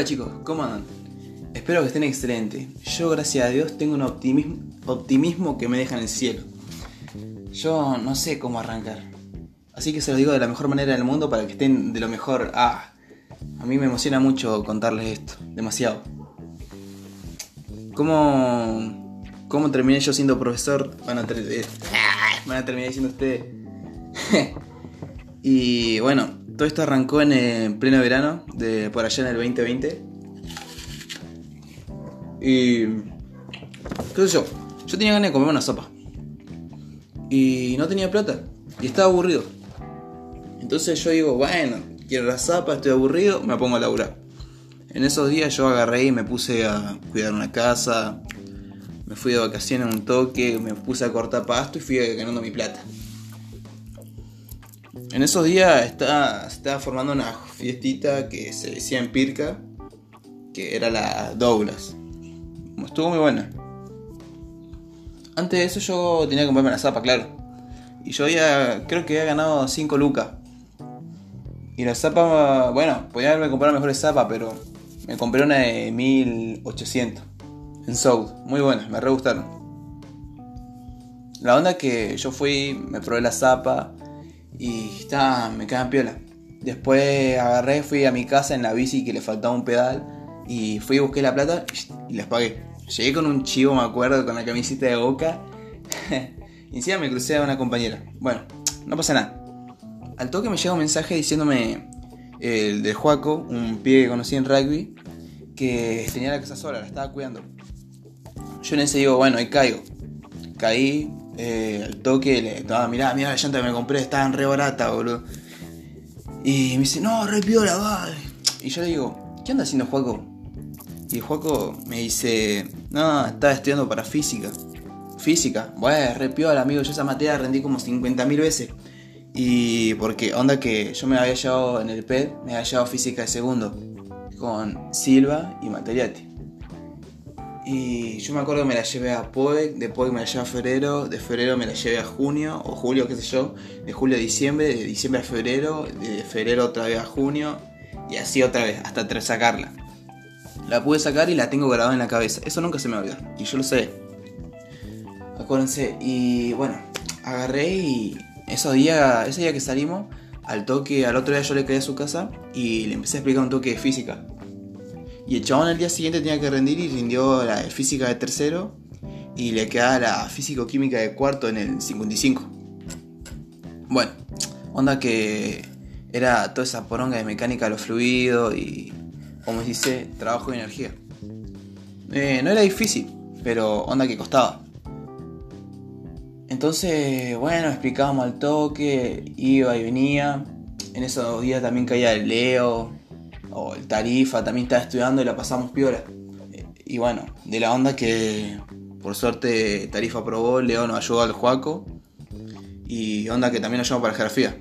Hola chicos, ¿cómo andan? Espero que estén excelentes. Yo, gracias a Dios, tengo un optimismo, que me deja en el cielo. Yo no sé cómo arrancar. Así que se lo digo de la mejor manera del mundo para que estén de lo mejor. Ah, a mí me emociona mucho contarles esto. Demasiado. ¿Cómo, cómo terminé yo siendo profesor? Van a, ter- van a terminar diciendo ustedes. y bueno, todo esto arrancó en eh, pleno verano, de por allá en el 2020. Y. ¿Qué sé yo? Yo tenía ganas de comer una sopa. Y no tenía plata. Y estaba aburrido. Entonces yo digo, bueno, quiero la sopa, estoy aburrido, me pongo a laburar. En esos días yo agarré y me puse a cuidar una casa. Me fui de vacaciones un toque, me puse a cortar pasto y fui ganando mi plata. En esos días estaba, estaba formando una fiestita que se decía en Pirca, que era la Douglas. Estuvo muy buena. Antes de eso yo tenía que comprarme la zapa, claro. Y yo ya creo que había ganado 5 lucas. Y la zapa, bueno, podía haberme comprado mejores zapa, pero me compré una de 1800 en South. Muy buena, me re gustaron. La onda que yo fui, me probé la zapa y está, me quedan piola. Después agarré, fui a mi casa en la bici que le faltaba un pedal y fui y busqué la plata y les pagué. Llegué con un chivo, me acuerdo, con la camiseta de boca. y encima me crucé a una compañera. Bueno, no pasa nada. Al toque me llega un mensaje diciéndome el de Juaco, un pibe que conocí en rugby, que tenía la casa sola, la estaba cuidando. Yo en ese digo, bueno, ahí caigo. Caí, eh, al toque, le estaba, mirá, mirá la llanta que me compré, estaban re barata, boludo. Y me dice, no, re piola, va. Y yo le digo, ¿qué anda haciendo Juaco? Y Juaco me dice, no, estaba estudiando para física. Física, bueno, re piola, amigo, yo esa materia rendí como 50.000 veces. Y porque onda que yo me había llevado en el PED, me había llevado física de segundo, con Silva y Materiati. Y yo me acuerdo que me la llevé a POEC, de POEC me la llevé a febrero, de febrero me la llevé a junio, o julio, qué sé yo, de julio a diciembre, de diciembre a febrero, de febrero otra vez a junio, y así otra vez, hasta tres sacarla. La pude sacar y la tengo grabada en la cabeza, eso nunca se me va a olvidar, y yo lo sé. Acuérdense, y bueno, agarré y esos días, ese día que salimos, al toque, al otro día yo le caí a su casa y le empecé a explicar un toque de física. Y el chabón el día siguiente tenía que rendir y rindió la de física de tercero y le quedaba la físico-química de cuarto en el 55. Bueno, onda que era toda esa poronga de mecánica de los fluidos y, como se dice, trabajo y energía. Eh, no era difícil, pero onda que costaba. Entonces, bueno, explicábamos al toque, iba y venía. En esos días también caía el Leo, o el Tarifa, también estaba estudiando y la pasamos piola. Y bueno, de la onda que por suerte Tarifa aprobó, Leo nos ayudó al Juaco. Y onda que también nos ayudó para geografía.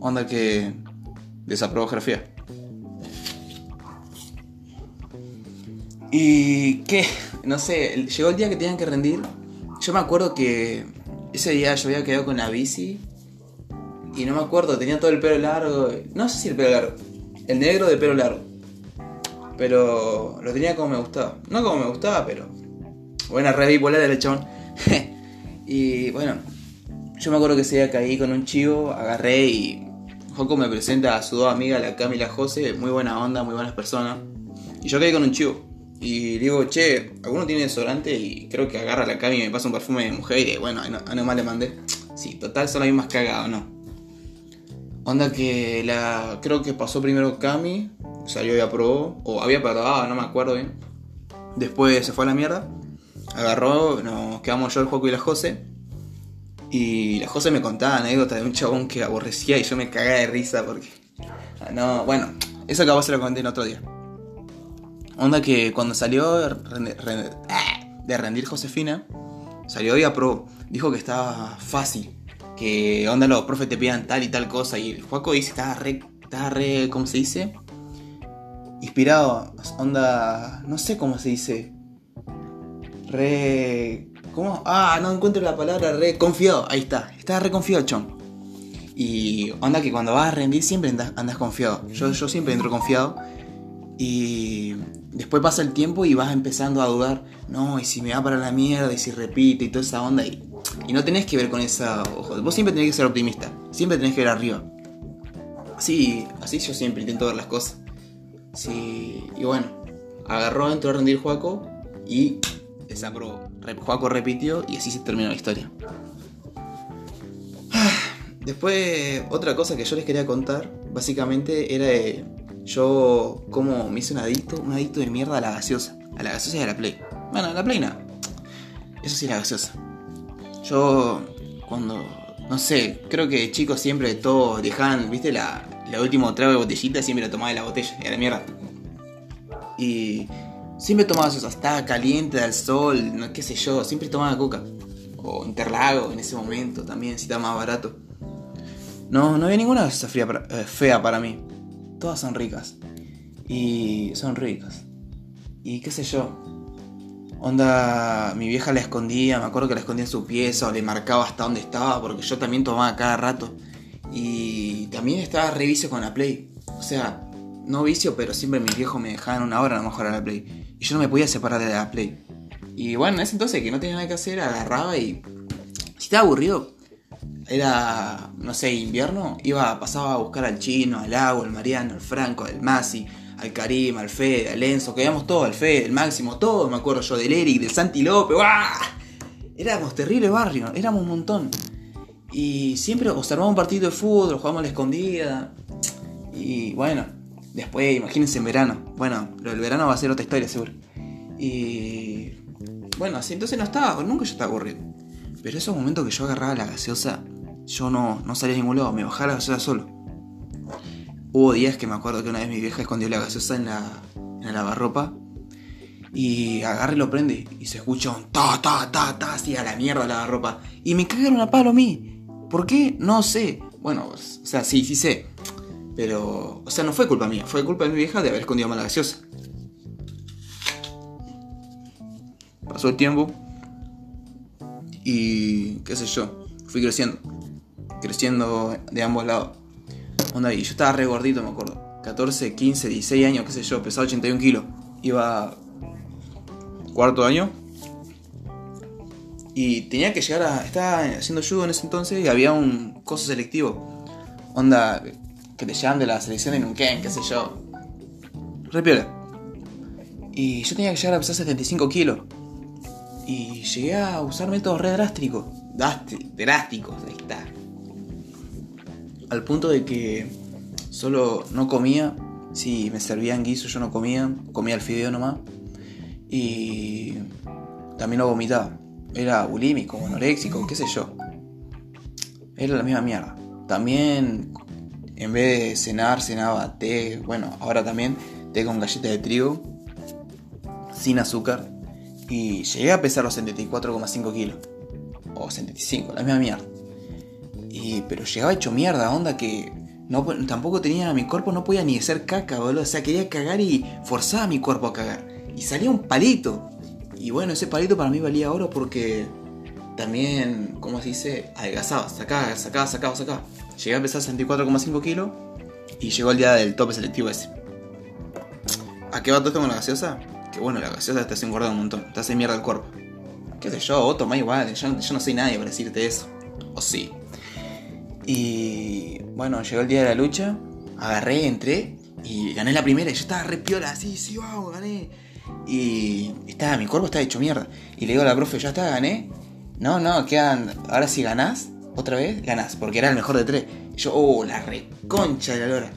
Onda que desaprobó geografía. Y qué, no sé, llegó el día que tenían que rendir. Yo me acuerdo que ese día yo había quedado con la bici. Y no me acuerdo, tenía todo el pelo largo. No sé si el pelo largo. El negro de pelo largo. Pero lo tenía como me gustaba. No como me gustaba, pero. Buena red bipolar del chabón. y bueno, yo me acuerdo que día caí con un chivo, agarré y. Joco me presenta a su dos amigas, la Cami y la José, muy buena onda, muy buenas personas. Y yo caí con un chivo. Y digo, che, ¿alguno tiene desodorante? Y creo que agarra la Cami y me pasa un perfume de mujer. Y bueno, a no, a nomás le mandé. Sí, total, son las mismas cagadas, ¿no? Onda que la. Creo que pasó primero Cami, salió y aprobó, o había aprobado, no me acuerdo bien. Después se fue a la mierda, agarró, nos quedamos yo, el Juaco y la José. Y la José me contaba anécdotas de un chabón que aborrecía y yo me cagaba de risa porque. ah, No, bueno, eso capaz se lo conté en otro día. Onda que cuando salió ah, de rendir Josefina, salió y aprobó. Dijo que estaba fácil que onda los profes te pidan tal y tal cosa y el Juaco dice estaba re, estaba re, ¿cómo se dice? Inspirado, onda, no sé cómo se dice, re, ¿cómo? Ah, no encuentro la palabra, re confiado, ahí está, estaba re confiado chon. Y onda que cuando vas a rendir siempre andas, confiado, yo, yo siempre entro confiado Y después pasa el tiempo y vas empezando a dudar, no, y si me va para la mierda, y si repite y toda esa onda. Y no tenés que ver con esa... Ojo, vos siempre tenés que ser optimista, siempre tenés que ver arriba. Así, así yo siempre intento ver las cosas. Sí, y bueno, agarró, entró a rendir Juaco y desaprobó. Juaco repitió y así se terminó la historia. Después, otra cosa que yo les quería contar, básicamente, era de yo como me hice un adicto, un adicto de mierda a la gaseosa. A la gaseosa y a la Play. Bueno, a la Play no. Eso sí, la gaseosa. Yo, cuando, no sé, creo que chicos siempre todos dejaban, viste, la, la última trago de botellita, siempre la tomaba de la botella, y a la mierda. Y siempre tomaba gaseosa, estaba caliente al sol, no, qué sé yo, siempre tomaba coca. O interlago en ese momento también, si estaba más barato. No, no había ninguna gaseosa eh, fea para mí. Todas son ricas. Y son ricas. Y qué sé yo. Onda, mi vieja la escondía, me acuerdo que la escondía en su pieza o le marcaba hasta dónde estaba, porque yo también tomaba cada rato. Y también estaba reviso con la Play. O sea, no vicio, pero siempre mis viejos me dejaban una hora a lo mejor a la Play. Y yo no me podía separar de la Play. Y bueno, en ese entonces que no tenía nada que hacer, agarraba y. Si estaba aburrido, era, no sé, invierno, iba, pasaba a buscar al chino, al agua, al Mariano, al Franco, al Masi, al Karim, al Fede, al Enzo, que íbamos todos, al Fede, el Máximo, todo, me acuerdo yo, del Eric, del Santi López, ¡guau! Éramos terrible barrio, éramos un montón. Y siempre observaba un partido de fútbol, jugábamos a la escondida. Y bueno, después, imagínense en verano. Bueno, lo del verano va a ser otra historia, seguro. Y bueno, así entonces no estaba, nunca yo estaba aburrido. Pero esos momentos que yo agarraba la gaseosa yo no, no salía a ningún lado, me bajaba la gaseosa solo. Hubo días que me acuerdo que una vez mi vieja escondió la gaseosa en la, en la lavarropa y agarre y lo prende y se escucha un ta ta ta ta así a la mierda la lavarropa y me cagaron a palo a mí. ¿Por qué? No sé. Bueno, o sea, sí, sí sé. Pero, o sea, no fue culpa mía, fue culpa de mi vieja de haber escondido mal la gaseosa. Pasó el tiempo y qué sé yo, fui creciendo creciendo de ambos lados. Onda, y yo estaba re gordito, me acuerdo. 14, 15, 16 años, qué sé yo, pesaba 81 kilos. Iba cuarto año. Y tenía que llegar a. Estaba haciendo judo en ese entonces y había un coso selectivo. Onda, que te llaman de la selección de Nunquén, qué sé yo. Re piola. Y yo tenía que llegar a pesar 75 kilos. Y llegué a usar métodos re drásticos. Drásticos, ahí está al punto de que solo no comía, si me servían guiso yo no comía, comía el fideo nomás, y también lo vomitaba. Era bulímico, anoréxico, qué sé yo. Era la misma mierda. También, en vez de cenar, cenaba té, bueno, ahora también té con galletas de trigo, sin azúcar, y llegué a pesar los 74,5 kilos. O 75, la misma mierda pero llegaba hecho mierda, onda que tampoco tenía, mi cuerpo no podía ni hacer caca, boludo. O sea, quería cagar y forzaba a mi cuerpo a cagar. Y salía un palito. Y bueno, ese palito para mí valía oro porque también, ¿cómo se dice? Adelgazaba, sacaba, sacaba, sacaba, sacaba. Llegué a pesar 64,5 kilos y llegó el día del tope selectivo ese. ¿A qué va todo esto con la gaseosa? Que bueno, la gaseosa te hace engordar un montón, te hace mierda el cuerpo. ¿Qué sé yo? Vos tomá igual, yo, yo no soy nadie para decirte eso. O sí. Y bueno, llegó el día de la lucha, agarré, entré y gané la primera. Y yo estaba re piola, así, sí, vamos, gané. Y estaba, mi cuerpo estaba hecho mierda. Y le digo a la profe, ya está, gané. No, no, quedan. Ahora si ganás, otra vez, ganás, porque era el mejor de tres. Y yo, oh, la reconcha de la lora.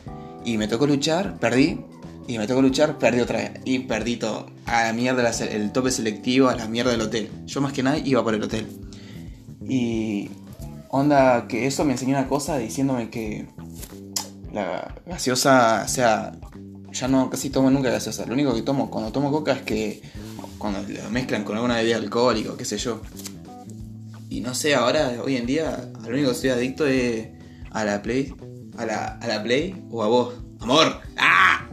Y me tocó luchar, perdí. Y me tocó luchar, perdí otra vez. Y perdí todo. A la mierda el tope selectivo, a la mierda del hotel. Yo más que nada iba por el hotel. Y Onda que eso me enseñó una cosa diciéndome que la gaseosa, o sea, ya no casi tomo nunca gaseosa. Lo único que tomo cuando tomo coca es que cuando lo mezclan con alguna bebida alcohólica, qué sé yo. Y no sé, ahora, hoy en día, lo único que estoy adicto es a la Play, a la, a la Play o a vos. ¡Amor! ¡Ah!